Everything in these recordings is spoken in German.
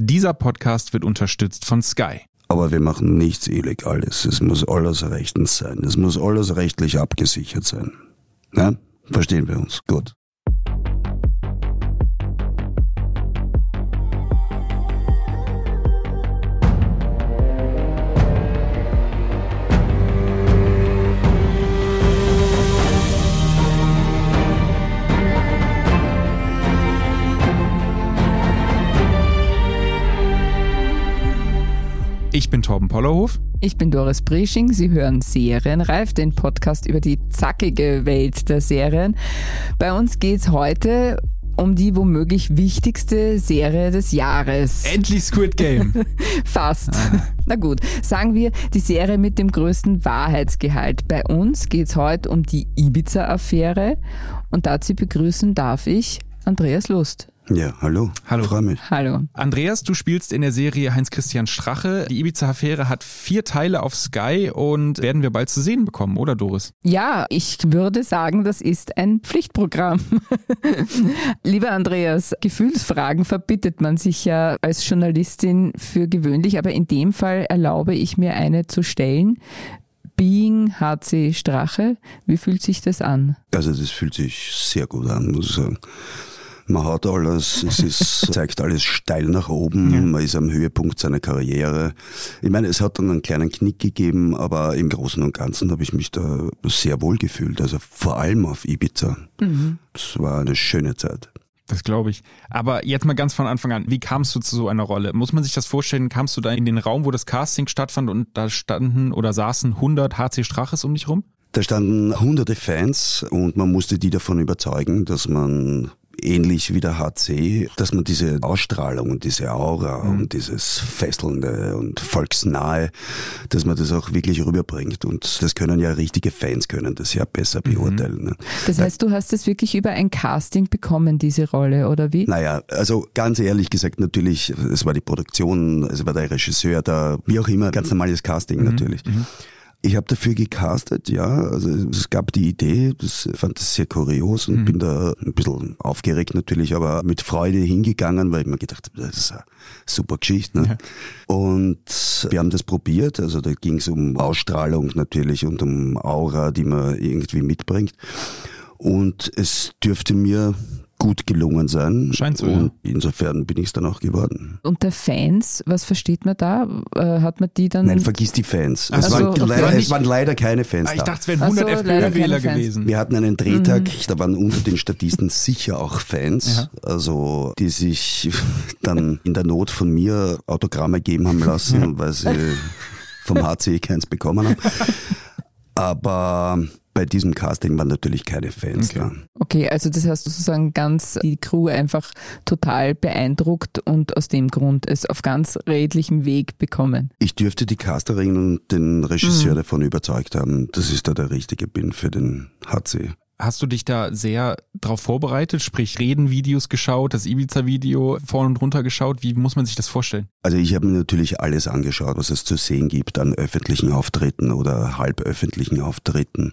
Dieser Podcast wird unterstützt von Sky. Aber wir machen nichts Illegales. Es muss alles rechtens sein. Es muss alles rechtlich abgesichert sein. Ja? Verstehen wir uns? Gut. Ich bin Torben Pollerhof. Ich bin Doris Bresching. Sie hören Serienreif, den Podcast über die zackige Welt der Serien. Bei uns geht es heute um die womöglich wichtigste Serie des Jahres. Endlich Squid Game. Fast. Ah. Na gut, sagen wir die Serie mit dem größten Wahrheitsgehalt. Bei uns geht es heute um die Ibiza-Affäre und dazu begrüßen darf ich Andreas Lust. Ja, hallo. Hallo. Freue mich. Hallo. Andreas, du spielst in der Serie Heinz-Christian Strache. Die Ibiza-Affäre hat vier Teile auf Sky und werden wir bald zu sehen bekommen, oder Doris? Ja, ich würde sagen, das ist ein Pflichtprogramm. Lieber Andreas, Gefühlsfragen verbittet man sich ja als Journalistin für gewöhnlich, aber in dem Fall erlaube ich mir eine zu stellen. Being HC Strache, wie fühlt sich das an? Also das fühlt sich sehr gut an, muss ich sagen. Man hat alles, es ist, zeigt alles steil nach oben, ja. man ist am Höhepunkt seiner Karriere. Ich meine, es hat dann einen kleinen Knick gegeben, aber im Großen und Ganzen habe ich mich da sehr wohl gefühlt. Also vor allem auf Ibiza. Mhm. Das war eine schöne Zeit. Das glaube ich. Aber jetzt mal ganz von Anfang an, wie kamst du zu so einer Rolle? Muss man sich das vorstellen, kamst du da in den Raum, wo das Casting stattfand und da standen oder saßen 100 HC Straches um dich rum? Da standen hunderte Fans und man musste die davon überzeugen, dass man ähnlich wie der HC, dass man diese Ausstrahlung und diese Aura mhm. und dieses Fesselnde und Volksnahe, dass man das auch wirklich rüberbringt. Und das können ja richtige Fans können das ja besser mhm. beurteilen. Mhm. Das heißt, du hast es wirklich über ein Casting bekommen, diese Rolle, oder wie? Naja, also ganz ehrlich gesagt, natürlich, es war die Produktion, es war der Regisseur da, wie auch immer, ganz normales Casting mhm. natürlich. Ich habe dafür gecastet, ja. Also es gab die Idee, das fand das sehr kurios und mhm. bin da ein bisschen aufgeregt natürlich, aber mit Freude hingegangen, weil ich mir gedacht habe, das ist eine super Geschichte. Ne? Ja. Und wir haben das probiert, also da ging es um Ausstrahlung natürlich und um Aura, die man irgendwie mitbringt. Und es dürfte mir gut gelungen sein. Scheint so. Und ja. insofern bin ich es dann auch geworden. Unter Fans, was versteht man da? Äh, hat man die dann. Nein, vergiss die Fans. Es, waren, okay. leider, es waren leider keine Fans. Ah, ich dachte, es wären 100 so, FPÖ-Wähler gewesen. Wir hatten einen Drehtag, mhm. da waren unter den Statisten sicher auch Fans, ja. also die sich dann in der Not von mir Autogramme geben haben lassen, weil sie vom HC keins bekommen haben. Aber bei diesem Casting waren natürlich keine Fans okay. da. Okay, also das heißt sozusagen ganz die Crew einfach total beeindruckt und aus dem Grund es auf ganz redlichem Weg bekommen. Ich dürfte die Casterin und den Regisseur mhm. davon überzeugt haben, dass ich da der Richtige bin für den HC. Hast du dich da sehr darauf vorbereitet, sprich Redenvideos geschaut, das Ibiza-Video vorne und runter geschaut? Wie muss man sich das vorstellen? Also ich habe mir natürlich alles angeschaut, was es zu sehen gibt an öffentlichen Auftritten oder halböffentlichen Auftritten.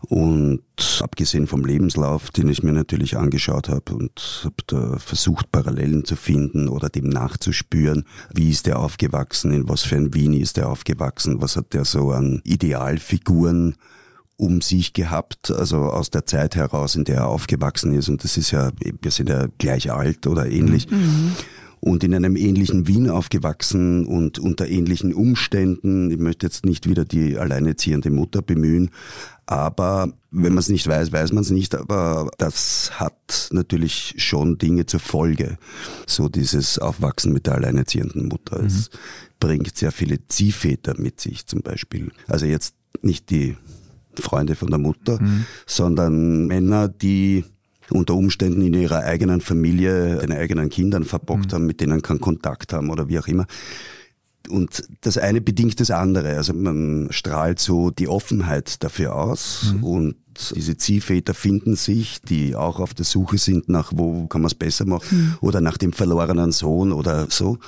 Und abgesehen vom Lebenslauf, den ich mir natürlich angeschaut habe und habe da versucht, Parallelen zu finden oder dem nachzuspüren, wie ist der aufgewachsen, in was für ein Wien ist er aufgewachsen, was hat der so an Idealfiguren um sich gehabt, also aus der Zeit heraus, in der er aufgewachsen ist. Und das ist ja, wir sind ja gleich alt oder ähnlich. Mhm. Und in einem ähnlichen Wien aufgewachsen und unter ähnlichen Umständen. Ich möchte jetzt nicht wieder die alleinerziehende Mutter bemühen, aber wenn man es nicht weiß, weiß man es nicht. Aber das hat natürlich schon Dinge zur Folge. So dieses Aufwachsen mit der alleinerziehenden Mutter. Mhm. Es bringt sehr viele Ziehväter mit sich zum Beispiel. Also jetzt nicht die Freunde von der Mutter, mhm. sondern Männer, die unter Umständen in ihrer eigenen Familie den eigenen Kindern verbockt mhm. haben, mit denen keinen Kontakt haben oder wie auch immer. Und das eine bedingt das andere. Also man strahlt so die Offenheit dafür aus mhm. und diese Ziehväter finden sich, die auch auf der Suche sind nach, wo kann man es besser machen mhm. oder nach dem verlorenen Sohn oder so.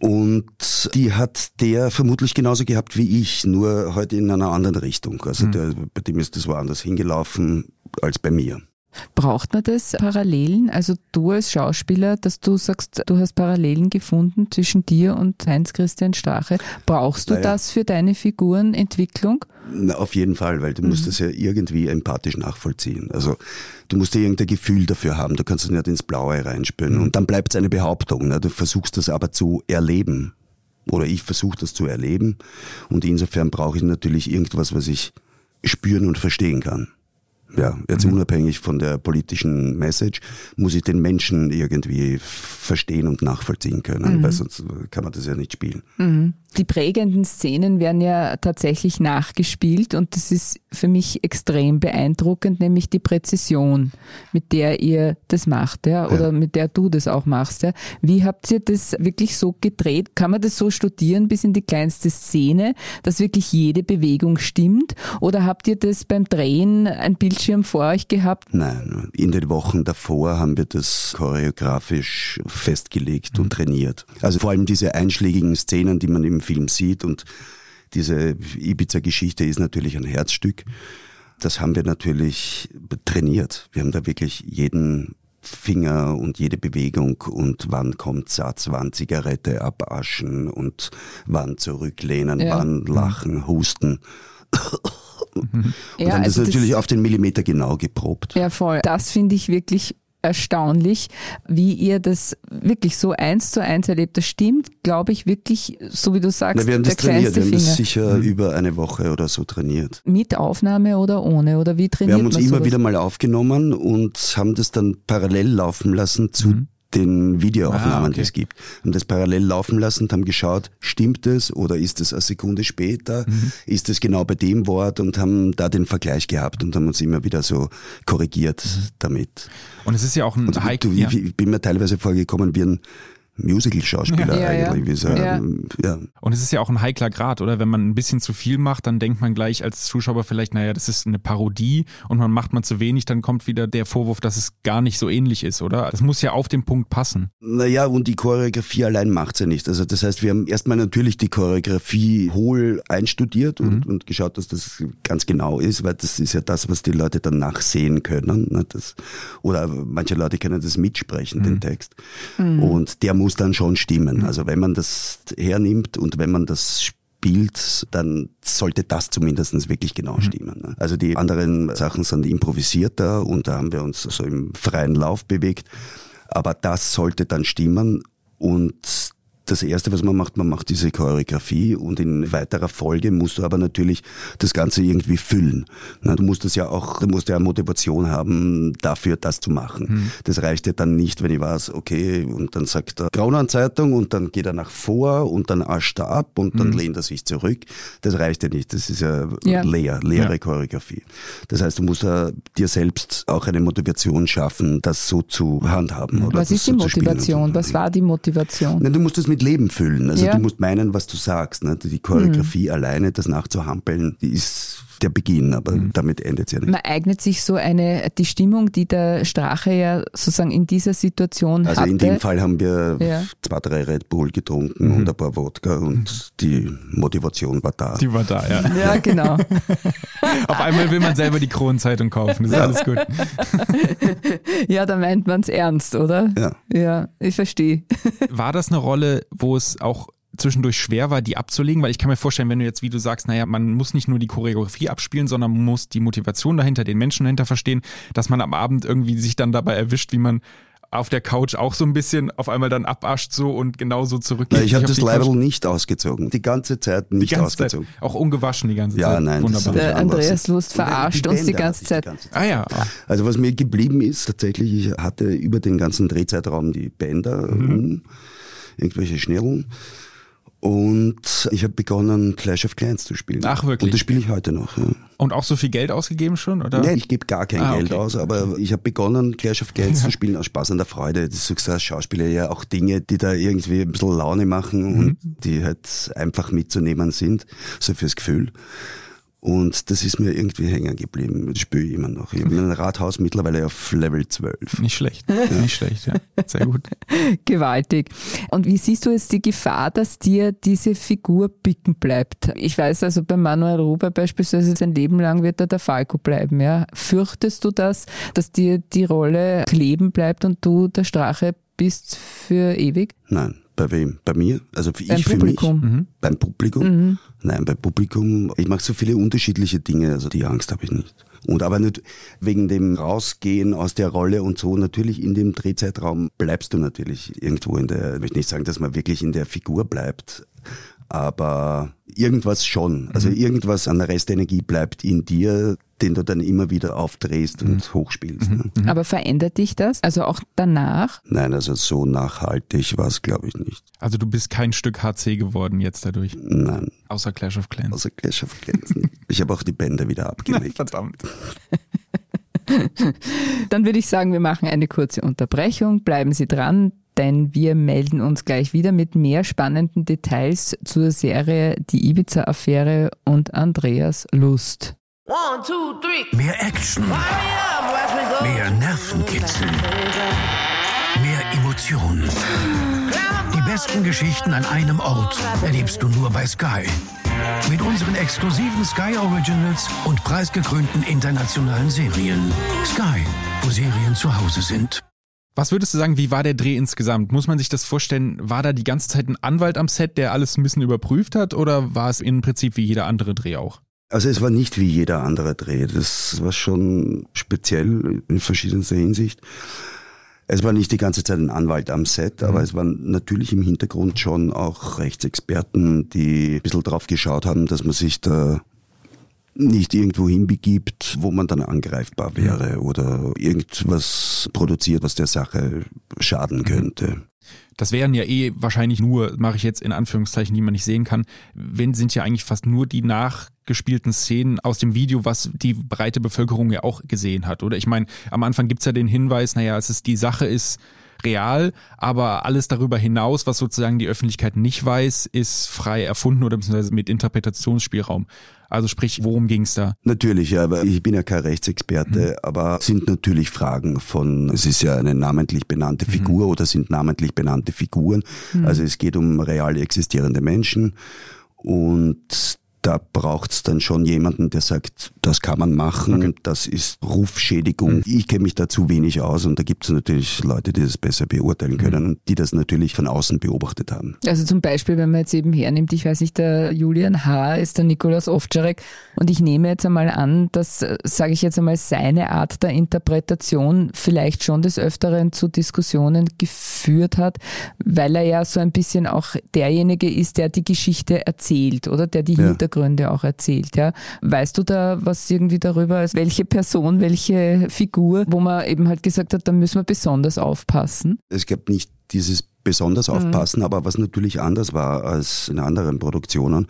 Und die hat der vermutlich genauso gehabt wie ich, nur heute in einer anderen Richtung. Also mhm. der, bei dem ist das woanders hingelaufen als bei mir. Braucht man das Parallelen? Also du als Schauspieler, dass du sagst, du hast Parallelen gefunden zwischen dir und Heinz-Christian Strache. Brauchst du naja. das für deine Figurenentwicklung? Na, auf jeden Fall, weil du mhm. musst das ja irgendwie empathisch nachvollziehen. Also du musst ja irgendein Gefühl dafür haben. Du kannst es nicht ins Blaue reinspüren. Mhm. Und dann bleibt es eine Behauptung. Ne? Du versuchst das aber zu erleben. Oder ich versuche das zu erleben. Und insofern brauche ich natürlich irgendwas, was ich spüren und verstehen kann ja, jetzt mhm. unabhängig von der politischen Message, muss ich den Menschen irgendwie verstehen und nachvollziehen können, mhm. weil sonst kann man das ja nicht spielen. Mhm. Die prägenden Szenen werden ja tatsächlich nachgespielt und das ist für mich extrem beeindruckend, nämlich die Präzision, mit der ihr das macht, ja, oder ja. mit der du das auch machst. Ja. Wie habt ihr das wirklich so gedreht? Kann man das so studieren bis in die kleinste Szene, dass wirklich jede Bewegung stimmt? Oder habt ihr das beim Drehen ein Bildschirm vor euch gehabt? Nein, in den Wochen davor haben wir das choreografisch festgelegt und trainiert. Also vor allem diese einschlägigen Szenen, die man im Film sieht. Und diese Ibiza-Geschichte ist natürlich ein Herzstück. Das haben wir natürlich trainiert. Wir haben da wirklich jeden Finger und jede Bewegung und wann kommt Satz, wann Zigarette abaschen und wann zurücklehnen, ja. wann lachen, husten. Und ja, dann also das natürlich auf den Millimeter genau geprobt. Ja, voll. Das finde ich wirklich erstaunlich, wie ihr das wirklich so eins zu eins erlebt. Das stimmt, glaube ich, wirklich, so wie du sagst. Na, wir haben das trainiert, wir haben das sicher mhm. über eine Woche oder so trainiert. Mit Aufnahme oder ohne? Oder wie trainiert Wir haben uns immer wieder mal aufgenommen und haben das dann parallel laufen lassen zu mhm den Videoaufnahmen, ah, okay. die es gibt. Haben das parallel laufen lassen und haben geschaut, stimmt es oder ist es eine Sekunde später, mhm. ist es genau bei dem Wort und haben da den Vergleich gehabt und haben uns immer wieder so korrigiert mhm. damit. Und es ist ja auch ein Hike. Ich, ich bin mir teilweise vorgekommen wie ein Musical-Schauspieler ja, eigentlich. Ja. Ja. ja. Und es ist ja auch ein heikler Grad, oder? Wenn man ein bisschen zu viel macht, dann denkt man gleich als Zuschauer vielleicht, naja, das ist eine Parodie und man macht man zu wenig, dann kommt wieder der Vorwurf, dass es gar nicht so ähnlich ist, oder? Das muss ja auf den Punkt passen. Naja, und die Choreografie allein macht's ja nicht. Also das heißt, wir haben erstmal natürlich die Choreografie hohl einstudiert und, mhm. und geschaut, dass das ganz genau ist, weil das ist ja das, was die Leute dann nachsehen können. Ne? Das, oder manche Leute können das mitsprechen, mhm. den Text. Mhm. Und der muss muss dann schon stimmen. Mhm. Also wenn man das hernimmt und wenn man das spielt, dann sollte das zumindest wirklich genau mhm. stimmen. Ne? Also die anderen Sachen sind improvisierter und da haben wir uns so im freien Lauf bewegt. Aber das sollte dann stimmen und das Erste, was man macht, man macht diese Choreografie und in weiterer Folge musst du aber natürlich das Ganze irgendwie füllen. du musst das ja auch, du musst ja Motivation haben, dafür das zu machen. Mhm. Das reicht ja dann nicht, wenn ich weiß, okay, und dann sagt er Grauland-Zeitung und dann geht er nach vor und dann ascht er ab und dann mhm. lehnt er sich zurück. Das reicht ja nicht. Das ist ja, ja. leer, leere ja. Choreografie. Das heißt, du musst ja dir selbst auch eine Motivation schaffen, das so zu handhaben. Oder was ist die Motivation? Was war die Motivation? du musst das mit mit Leben füllen. Also ja. du musst meinen, was du sagst. Ne? Die Choreografie mhm. alleine, das nachzuhampeln, die ist der Beginn, aber mhm. damit endet es ja nicht. Man eignet sich so eine, die Stimmung, die der Strache ja sozusagen in dieser Situation also hatte. Also in dem Fall haben wir ja. zwei, drei Red Bull getrunken mhm. und ein paar Wodka und mhm. die Motivation war da. Die war da, ja. Ja, genau. Auf einmal will man selber die Kronenzeitung kaufen, das ist ja. alles gut. ja, da meint man es ernst, oder? Ja. Ja, ich verstehe. War das eine Rolle, wo es auch zwischendurch schwer war, die abzulegen, weil ich kann mir vorstellen, wenn du jetzt, wie du sagst, naja, man muss nicht nur die Choreografie abspielen, sondern man muss die Motivation dahinter, den Menschen dahinter verstehen, dass man am Abend irgendwie sich dann dabei erwischt, wie man auf der Couch auch so ein bisschen auf einmal dann abascht so und genauso zurück. Ich habe das Leibel nicht ausgezogen. Die ganze Zeit nicht ganze ausgezogen. Zeit. Auch ungewaschen die ganze ja, Zeit. Ja, nein. Wunderbar. Der Andreas Lust verarscht uns die ganze, Zeit. die ganze Zeit. Ah ja. Also was mir geblieben ist, tatsächlich, ich hatte über den ganzen Drehzeitraum die Bänder mhm. um, irgendwelche Schnellen. Und ich habe begonnen, Clash of Clans zu spielen. Ach, wirklich? Und das spiele ich heute noch. Ja. Und auch so viel Geld ausgegeben schon, oder? Nein, ich gebe gar kein ah, Geld okay. aus, aber ich habe begonnen, Clash of Clans zu spielen aus Spaß an der Freude. Das so als Schauspieler ja auch Dinge, die da irgendwie ein bisschen Laune machen mhm. und die halt einfach mitzunehmen sind, so fürs Gefühl. Und das ist mir irgendwie hängen geblieben. Das spüre ich immer noch. Ich habe mein Rathaus mittlerweile auf Level 12. Nicht schlecht, nicht schlecht, ja. Sehr gut. Gewaltig. Und wie siehst du jetzt die Gefahr, dass dir diese Figur bicken bleibt? Ich weiß also bei Manuel Ruber beispielsweise, sein Leben lang wird er der Falco bleiben. Ja? Fürchtest du das, dass dir die Rolle kleben bleibt und du der Strache bist für ewig? Nein. Bei wem? Bei mir? Also für Beim ich für Publikum. mich? Mhm. Beim Publikum? Mhm. Nein, beim Publikum. Ich mache so viele unterschiedliche Dinge, also die Angst habe ich nicht. Und aber nicht wegen dem Rausgehen aus der Rolle und so. Natürlich in dem Drehzeitraum bleibst du natürlich irgendwo in der, ich möchte nicht sagen, dass man wirklich in der Figur bleibt, aber irgendwas schon. Also irgendwas an der Restenergie bleibt in dir, den du dann immer wieder aufdrehst und hochspielst. Ne? Aber verändert dich das? Also auch danach? Nein, also so nachhaltig war es, glaube ich, nicht. Also du bist kein Stück HC geworden jetzt dadurch, Nein, außer Clash of Clans. außer Clash of Clans. Ich habe auch die Bänder wieder abgelegt. Verdammt. Dann würde ich sagen, wir machen eine kurze Unterbrechung. Bleiben Sie dran, denn wir melden uns gleich wieder mit mehr spannenden Details zur Serie Die Ibiza-Affäre und Andreas Lust. One, two, three. Mehr Action, mehr Nervenkitzel, mehr Emotionen. Die besten Geschichten an einem Ort erlebst du nur bei Sky. Mit unseren exklusiven Sky Originals und preisgekrönten internationalen Serien. Sky, wo Serien zu Hause sind. Was würdest du sagen, wie war der Dreh insgesamt? Muss man sich das vorstellen, war da die ganze Zeit ein Anwalt am Set, der alles ein bisschen überprüft hat oder war es im Prinzip wie jeder andere Dreh auch? Also es war nicht wie jeder andere Dreh. Das war schon speziell in verschiedenster Hinsicht. Es war nicht die ganze Zeit ein Anwalt am Set, aber es waren natürlich im Hintergrund schon auch Rechtsexperten, die ein bisschen drauf geschaut haben, dass man sich da nicht irgendwo hinbegibt, wo man dann angreifbar wäre oder irgendwas produziert, was der Sache schaden könnte. Das wären ja eh wahrscheinlich nur, mache ich jetzt in Anführungszeichen, die man nicht sehen kann, wenn sind ja eigentlich fast nur die nachgespielten Szenen aus dem Video, was die breite Bevölkerung ja auch gesehen hat. Oder ich meine, am Anfang gibt's ja den Hinweis, naja, es ist die Sache ist real, aber alles darüber hinaus, was sozusagen die Öffentlichkeit nicht weiß, ist frei erfunden oder beziehungsweise mit Interpretationsspielraum. Also sprich, worum ging's da? Natürlich, ja, aber ich bin ja kein Rechtsexperte, aber sind natürlich Fragen von, es ist ja eine namentlich benannte Figur oder sind namentlich benannte Figuren. Also es geht um real existierende Menschen und da braucht's dann schon jemanden, der sagt, das kann man machen, das ist Rufschädigung. Ich kenne mich da zu wenig aus und da gibt's natürlich Leute, die das besser beurteilen können und die das natürlich von außen beobachtet haben. Also zum Beispiel, wenn man jetzt eben hernimmt, ich weiß nicht, der Julian H. ist der Nikolaus Ovtcharek und ich nehme jetzt einmal an, dass, äh, sage ich jetzt einmal, seine Art der Interpretation vielleicht schon des Öfteren zu Diskussionen geführt hat, weil er ja so ein bisschen auch derjenige ist, der die Geschichte erzählt oder der die Ja. Hintergründe auch erzählt. Ja. Weißt du da was irgendwie darüber, als welche Person, welche Figur, wo man eben halt gesagt hat, da müssen wir besonders aufpassen? Es gab nicht dieses besonders aufpassen, aber was natürlich anders war als in anderen Produktionen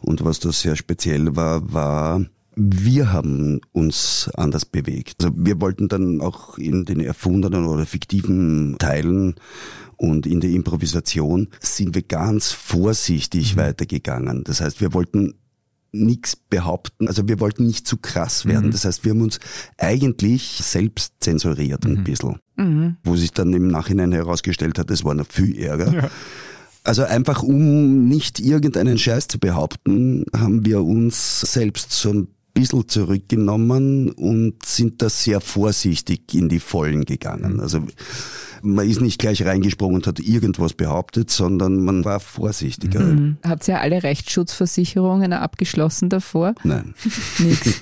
und was da sehr speziell war, war, wir haben uns anders bewegt. Also wir wollten dann auch in den erfundenen oder fiktiven Teilen und in der Improvisation sind wir ganz vorsichtig weitergegangen. Das heißt, wir wollten nichts behaupten. Also wir wollten nicht zu krass werden. Das heißt, wir haben uns eigentlich selbst zensuriert ein bisschen. Wo sich dann im Nachhinein herausgestellt hat, es war noch viel Ärger. Also einfach um nicht irgendeinen Scheiß zu behaupten, haben wir uns selbst so ein bisschen zurückgenommen und sind da sehr vorsichtig in die Vollen gegangen. Also man ist nicht gleich reingesprungen und hat irgendwas behauptet, sondern man war vorsichtiger. Habt ihr alle Rechtsschutzversicherungen abgeschlossen davor? Nein. Nix.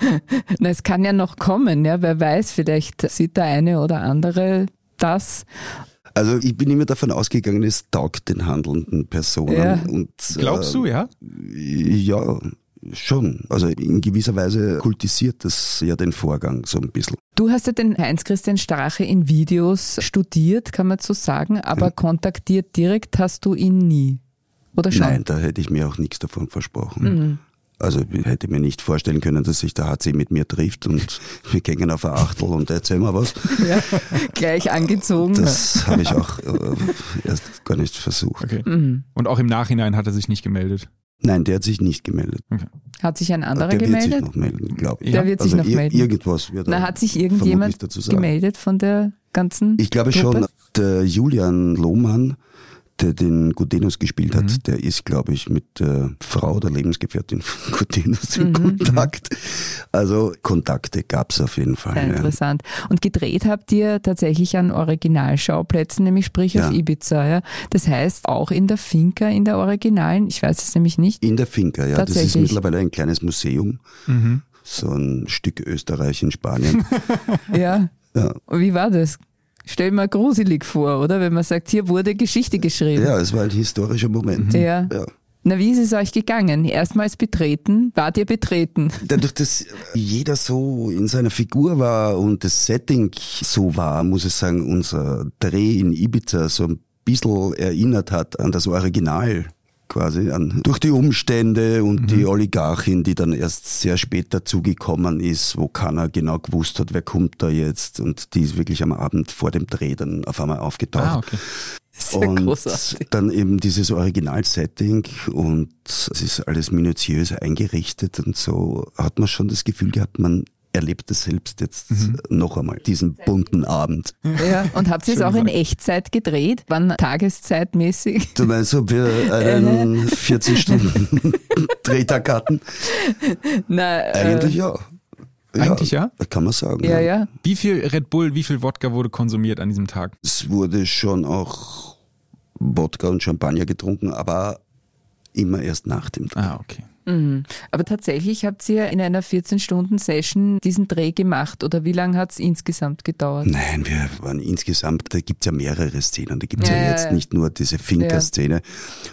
Na, es kann ja noch kommen, ja, wer weiß, vielleicht sieht der eine oder andere das. Also ich bin immer davon ausgegangen, es taugt den handelnden Personen. Ja. Und, Glaubst äh, du, ja? Ja, schon. Also in gewisser Weise kultisiert das ja den Vorgang so ein bisschen. Du hast ja den Heinz-Christian Strache in Videos studiert, kann man so sagen, aber kontaktiert direkt hast du ihn nie. Oder schon? Nein, da hätte ich mir auch nichts davon versprochen. Also ich hätte mir nicht vorstellen können, dass sich der HC mit mir trifft und wir gehen auf eine Achtel und erzählen mal was. Ja, gleich angezogen. Das habe ich auch äh, erst gar nicht versucht. Okay. Und auch im Nachhinein hat er sich nicht gemeldet. Nein, der hat sich nicht gemeldet. Hat sich ein anderer der gemeldet? wird sich noch melden, glaube ich. Der wird sich also noch melden. Irgendwas wird Na, er hat sich irgendjemand dazu sagen. gemeldet von der ganzen Ich glaube Truppe? schon, der Julian Lohmann, der den Gutenus gespielt Mhm. hat, der ist, glaube ich, mit der Frau oder Lebensgefährtin von Gutenus Mhm. in Kontakt. Also Kontakte gab's auf jeden Fall. Sehr ja. interessant. Und gedreht habt ihr tatsächlich an Originalschauplätzen, nämlich sprich auf Ja. Ibiza. Ja? Das heißt auch in der Finca, in der Originalen, ich weiß es nämlich nicht. In der Finca, ja. Das ist mittlerweile ein kleines Museum. So ein Stück Österreich in Spanien. Ja. ja. Und Wie war das? Stell mir gruselig vor, oder? Wenn man sagt, hier wurde Geschichte geschrieben. ja, es war ein historischer Moment. Ja. Ja. Na, wie ist es euch gegangen? Erstmals betreten? Wart ihr betreten? Dadurch, dass jeder so in seiner Figur war und das Setting so war, muss ich sagen, unser Dreh in Ibiza so ein bisschen erinnert hat an das Original quasi, an, durch die Umstände und die Oligarchin, die dann erst sehr spät dazugekommen ist, wo keiner genau gewusst hat, wer kommt da jetzt und die ist wirklich am Abend vor dem Dreh dann auf einmal aufgetaucht. Ah, okay. Sehr und großartig. dann eben dieses Originalsetting und es ist alles minutiös eingerichtet und so hat man schon das Gefühl gehabt, man erlebt es selbst jetzt noch einmal, diesen bunten Abend. Ja. Und habt ihr es auch in. Echtzeit gedreht? Wann tageszeitmäßig? Du meinst, ob wir einen 14 Stunden Drehtag hatten? Na, äh, Eigentlich ja. Eigentlich ja? Kann man sagen. Ja, ja. Wie viel Red Bull, wie viel Wodka wurde konsumiert an diesem Tag? Es wurde schon auch Wodka und Champagner getrunken, aber immer erst nach dem Dreh. Ah, okay. Mhm. Aber tatsächlich habt ihr in einer 14-Stunden-Session diesen Dreh gemacht oder wie lange hat es insgesamt gedauert? Nein, wir waren insgesamt, da gibt's ja mehrere Szenen. Da gibt's Ja, ja, ja, jetzt ja. nicht nur diese Finca-Szene,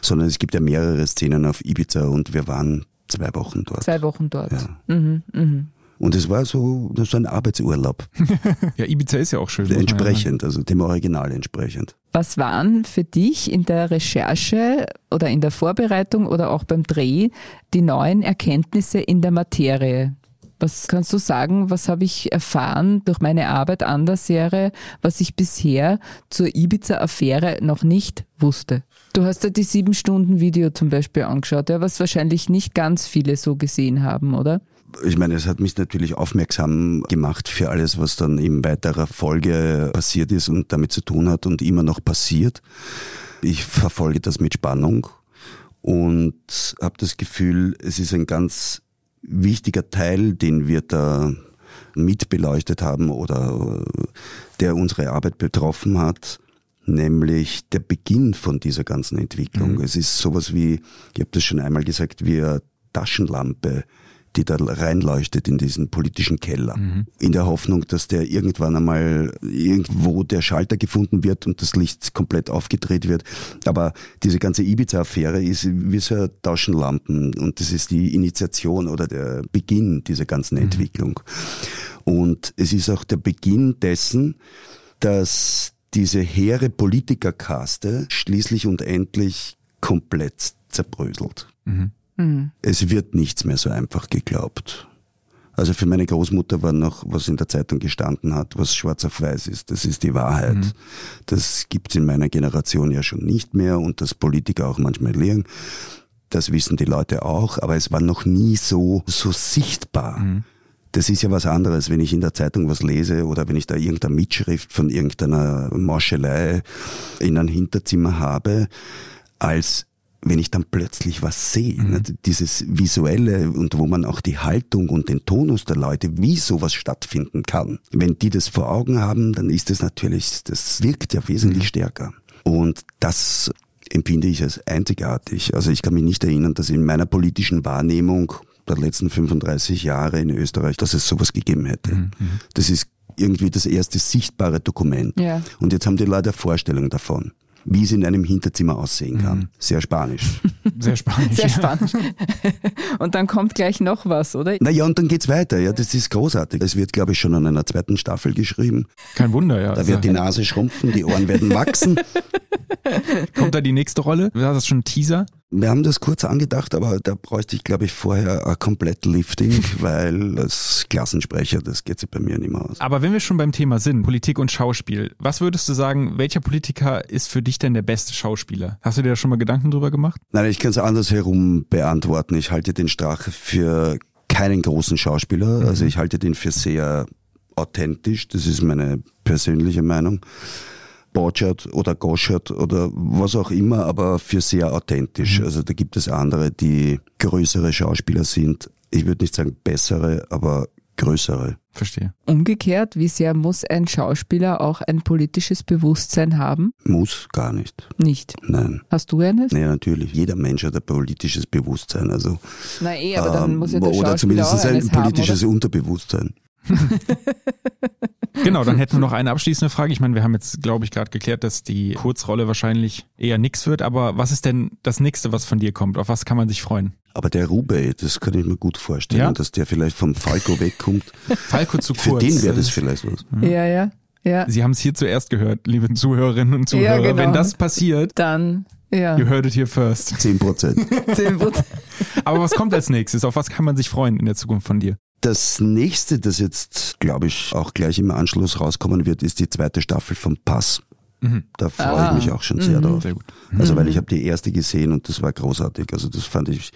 sondern es gibt ja mehrere Szenen auf Ibiza und wir waren zwei Wochen dort. Zwei Wochen dort. Ja. Mhm, mhm. Und es war so, das war ein Arbeitsurlaub. Ja, Ibiza ist ja auch schön. entsprechend, also dem Original entsprechend. Was waren für dich in der Recherche oder in der Vorbereitung oder auch beim Dreh die neuen Erkenntnisse in der Materie? Was kannst du sagen, was habe ich erfahren durch meine Arbeit an der Serie, was ich bisher zur Ibiza-Affäre noch nicht wusste? Du hast ja die sieben Stunden Video zum Beispiel angeschaut, ja, was wahrscheinlich nicht ganz viele so gesehen haben, oder? Ich meine, es hat mich natürlich aufmerksam gemacht für alles, was dann in weiterer Folge passiert ist und damit zu tun hat und immer noch passiert. Ich verfolge das mit Spannung und habe das Gefühl, es ist ein ganz wichtiger Teil, den wir da mit beleuchtet haben oder der unsere Arbeit betroffen hat, nämlich der Beginn von dieser ganzen Entwicklung. Es ist sowas wie, ich habe das schon einmal gesagt, wie eine Taschenlampe, die da reinleuchtet in diesen politischen Keller. In der Hoffnung, dass der irgendwann einmal irgendwo der Schalter gefunden wird und das Licht komplett aufgedreht wird. Aber diese ganze Ibiza-Affäre ist wie so eine Taschenlampen und das ist die Initiation oder der Beginn dieser ganzen Entwicklung. Und es ist auch der Beginn dessen, dass diese hehre Politikerkaste schließlich und endlich komplett zerbröselt. Es wird nichts mehr so einfach geglaubt. Also für meine Großmutter war noch, was in der Zeitung gestanden hat, was schwarz auf weiß ist. Das ist die Wahrheit. Das gibt's in meiner Generation ja schon nicht mehr und dass Politiker auch manchmal liegen. Das wissen die Leute auch, aber es war noch nie so, so sichtbar. Das ist ja was anderes, wenn ich in der Zeitung was lese oder wenn ich da irgendeine Mitschrift von irgendeiner Marschelei in einem Hinterzimmer habe, als wenn ich dann plötzlich was sehe. ne? Dieses Visuelle und wo man auch die Haltung und den Tonus der Leute, wie sowas stattfinden kann. Wenn die das vor Augen haben, dann ist es natürlich, das wirkt ja wesentlich stärker. Und das empfinde ich als einzigartig. Also ich kann mich nicht erinnern, dass in meiner politischen Wahrnehmung der letzten 35 Jahre in Österreich, dass es sowas gegeben hätte. Das ist irgendwie das erste sichtbare Dokument. Ja. Und jetzt haben die Leute eine Vorstellung davon, wie es in einem Hinterzimmer aussehen kann. Sehr spanisch. Sehr spannend. Sehr spannend. Und dann kommt gleich noch was, oder? naja, und dann geht's weiter. Ja, das ist großartig. Es wird, glaube ich, schon an einer zweiten Staffel geschrieben. Kein Wunder, ja. Da Also, wird die Nase schrumpfen, die Ohren werden wachsen. Kommt da die nächste Rolle? War das schon ein Teaser? Wir haben das kurz angedacht, aber da bräuchte ich, glaube ich, vorher ein komplett Lifting, weil als Klassensprecher, das geht sich bei mir nicht mehr aus. Aber wenn wir schon beim Thema sind, Politik und Schauspiel, was würdest du sagen, welcher Politiker ist für dich denn der beste Schauspieler? Hast du dir da schon mal Gedanken drüber gemacht? Nein, ich kann es andersherum beantworten. Ich halte den Strache für keinen großen Schauspieler. Also ich halte den für sehr authentisch. Das ist meine persönliche Meinung. Borchardt oder Goschert oder was auch immer, aber für sehr authentisch. Also da gibt es andere, die größere Schauspieler sind. Ich würde nicht sagen bessere, aber größere. Verstehe. Umgekehrt, wie sehr muss ein Schauspieler auch ein politisches Bewusstsein haben? Muss gar nicht. Nicht. Nein. Hast du eines? Nee, natürlich. Jeder Mensch hat ein politisches Bewusstsein. Also, Na eh, aber dann ähm, muss ja der oder Schauspieler zumindest auch ein politisches haben, Unterbewusstsein. Genau, dann hätten wir noch eine abschließende Frage. Ich meine, wir haben jetzt, glaube ich, gerade geklärt, dass die Kurzrolle wahrscheinlich eher nix wird, aber was ist denn das nächste, was von dir kommt? Auf was kann man sich freuen? Aber der Rubey, das kann ich mir gut vorstellen, Ja? dass der vielleicht vom Falco wegkommt. Falco zu Für kurz. den wäre das vielleicht was. Ja, ja, ja. Sie haben es hier zuerst gehört, liebe Zuhörerinnen und Zuhörer. Ja, genau. Wenn das passiert, Dann, ja, you heard it here first. Zehn Prozent. 10%. Aber was kommt als nächstes? Auf was kann man sich freuen in der Zukunft von dir? Das nächste, das jetzt, glaube ich, auch gleich im Anschluss rauskommen wird, ist die zweite Staffel vom Pass. Mhm. Da freue Ah. ich mich auch schon sehr drauf. Sehr gut. Also weil ich habe die erste gesehen und das war großartig. Also das fand ich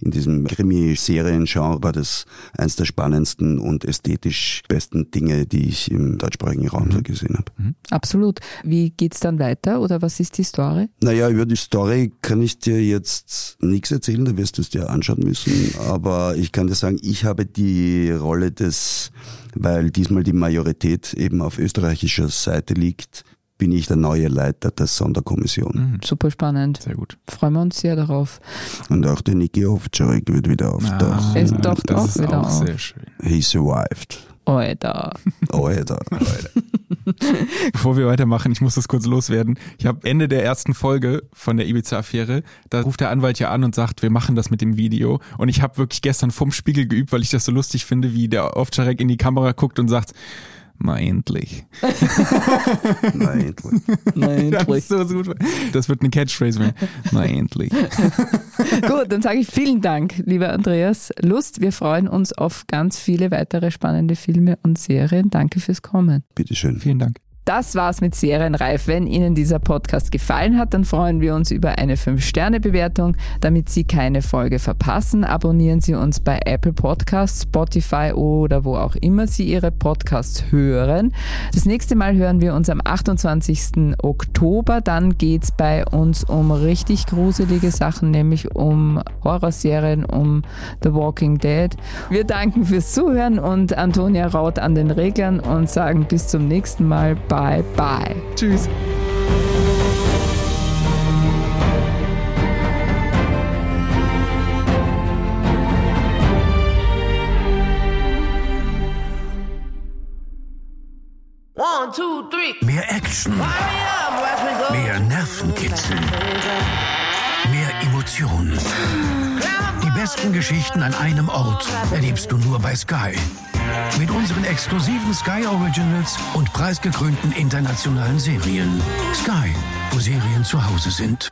in diesem Krimi-Serien-Genre war das eins der spannendsten und ästhetisch besten Dinge, die ich im deutschsprachigen Raum so gesehen habe. Absolut. Wie geht's dann weiter oder was ist die Story? Naja, über die Story kann ich dir jetzt nichts erzählen, da wirst du es dir anschauen müssen. Aber ich kann dir sagen, ich habe die Rolle des, weil diesmal die Majorität eben auf österreichischer Seite liegt, bin ich der neue Leiter der Sonderkommission. Mhm. Super spannend. Sehr gut. Freuen wir uns sehr darauf. Und auch der Niki Ovtcharek wird wieder auftauchen. Es taucht das auch ist wieder auch auf. sehr schön. He survived. Alter. Alter. Bevor wir weitermachen, ich muss das kurz loswerden. Ich habe Ende der ersten Folge von der Ibiza-Affäre, da ruft der Anwalt ja an und sagt, wir machen das mit dem Video. Und ich habe wirklich gestern vorm Spiegel geübt, weil ich das so lustig finde, wie der Ovtcharek in die Kamera guckt und sagt, na endlich. Nein, endlich. Nein, Das ist so gut. Das wird eine Catchphrase mehr. Na endlich. Gut, dann sage ich vielen Dank, lieber Andreas Lust. Wir freuen uns auf ganz viele weitere spannende Filme und Serien. Danke fürs Kommen. Bitteschön. Vielen Dank. Das war's mit Serienreif. Wenn Ihnen dieser Podcast gefallen hat, dann freuen wir uns über eine 5-Sterne-Bewertung. Damit Sie keine Folge verpassen, abonnieren Sie uns bei Apple Podcasts, Spotify oder wo auch immer Sie Ihre Podcasts hören. Das nächste Mal hören wir uns am 28. Oktober. Dann geht's bei uns um richtig gruselige Sachen, nämlich um Horrorserien, um The Walking Dead. Wir danken fürs Zuhören und Antonia Raut an den Reglern und sagen bis zum nächsten Mal. Bye, bye. Tschüss. One, two, three. Mehr Action, mehr Nervenkitzel, mehr Emotion. Die besten Geschichten an einem Ort erlebst du nur bei Sky. Mit unseren exklusiven Sky Originals und preisgekrönten internationalen Serien. Sky, wo Serien zu Hause sind.